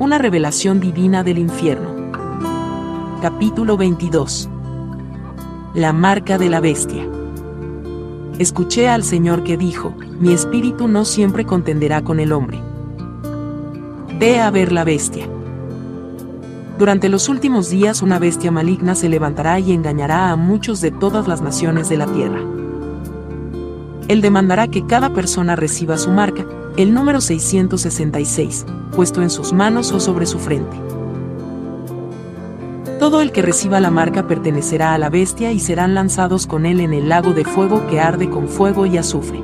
Una revelación divina del infierno. Capítulo 22. La marca de la bestia. Escuché al Señor que dijo, mi espíritu no siempre contenderá con el hombre. Ve a ver la bestia. Durante los últimos días una bestia maligna se levantará y engañará a muchos de todas las naciones de la tierra. Él demandará que cada persona reciba su marca, el número 666, puesto en sus manos o sobre su frente. Todo el que reciba la marca pertenecerá a la bestia y serán lanzados con él en el lago de fuego que arde con fuego y azufre.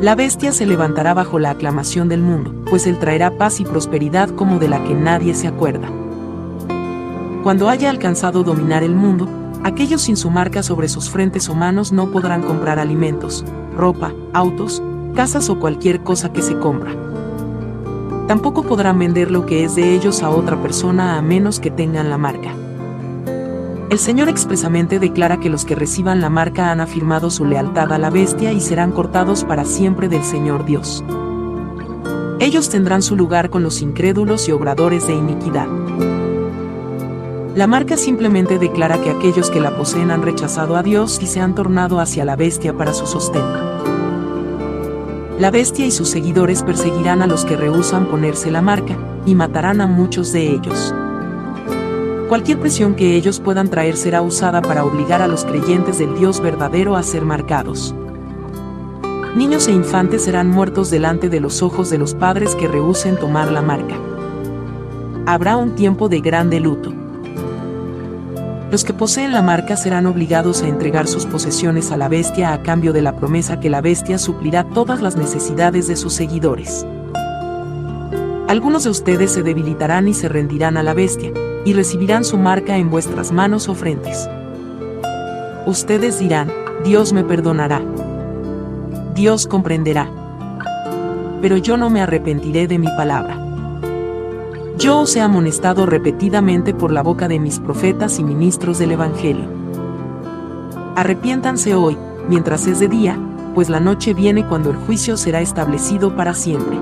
La bestia se levantará bajo la aclamación del mundo, pues él traerá paz y prosperidad como de la que nadie se acuerda. Cuando haya alcanzado dominar el mundo, aquellos sin su marca sobre sus frentes o manos no podrán comprar alimentos, ropa, autos, casas o cualquier cosa que se compra. Tampoco podrán vender lo que es de ellos a otra persona a menos que tengan la marca. El Señor expresamente declara que los que reciban la marca han afirmado su lealtad a la bestia y serán cortados para siempre del Señor Dios. Ellos tendrán su lugar con los incrédulos y obradores de iniquidad. La marca simplemente declara que aquellos que la poseen han rechazado a Dios y se han tornado hacia la bestia para su sostén. La bestia y sus seguidores perseguirán a los que rehusan ponerse la marca, y matarán a muchos de ellos. Cualquier presión que ellos puedan traer será usada para obligar a los creyentes del Dios verdadero a ser marcados. Niños e infantes serán muertos delante de los ojos de los padres que rehúsen tomar la marca. Habrá un tiempo de grande luto los que poseen la marca serán obligados a entregar sus posesiones a la bestia a cambio de la promesa que la bestia suplirá todas las necesidades de sus seguidores. Algunos de ustedes se debilitarán y se rendirán a la bestia, y recibirán su marca en vuestras manos o frentes. Ustedes dirán, Dios me perdonará. Dios comprenderá. Pero yo no me arrepentiré de mi palabra. Yo os he amonestado repetidamente por la boca de mis profetas y ministros del Evangelio. Arrepiéntanse hoy, mientras es de día, pues la noche viene cuando el juicio será establecido para siempre.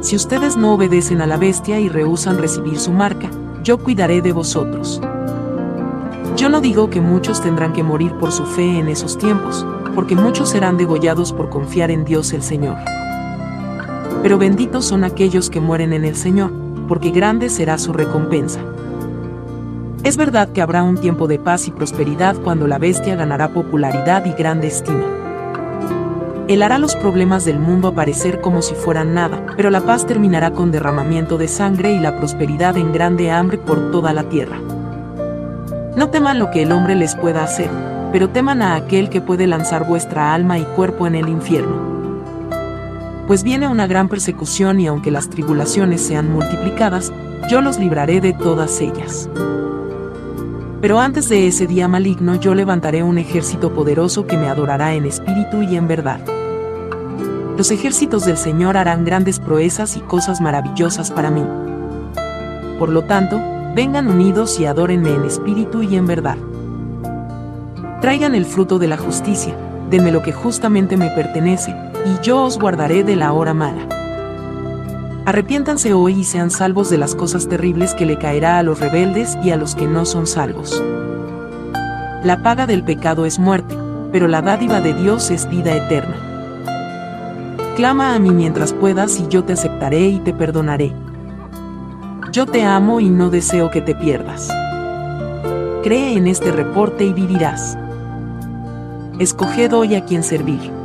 Si ustedes no obedecen a la bestia y rehusan recibir su marca, yo cuidaré de vosotros. Yo no digo que muchos tendrán que morir por su fe en esos tiempos, porque muchos serán degollados por confiar en Dios el Señor pero benditos son aquellos que mueren en el Señor, porque grande será su recompensa. Es verdad que habrá un tiempo de paz y prosperidad cuando la bestia ganará popularidad y grande estima. Él hará los problemas del mundo aparecer como si fueran nada, pero la paz terminará con derramamiento de sangre y la prosperidad en grande hambre por toda la tierra. No teman lo que el hombre les pueda hacer, pero teman a aquel que puede lanzar vuestra alma y cuerpo en el infierno pues viene una gran persecución y aunque las tribulaciones sean multiplicadas, yo los libraré de todas ellas. Pero antes de ese día maligno yo levantaré un ejército poderoso que me adorará en espíritu y en verdad. Los ejércitos del Señor harán grandes proezas y cosas maravillosas para mí. Por lo tanto, vengan unidos y adórenme en espíritu y en verdad. Traigan el fruto de la justicia, denme lo que justamente me pertenece, y yo os guardaré de la hora mala. Arrepiéntanse hoy y sean salvos de las cosas terribles que le caerá a los rebeldes y a los que no son salvos. La paga del pecado es muerte, pero la dádiva de Dios es vida eterna. Clama a mí mientras puedas y yo te aceptaré y te perdonaré. Yo te amo y no deseo que te pierdas. Cree en este reporte y vivirás. Escoged hoy a quien servir.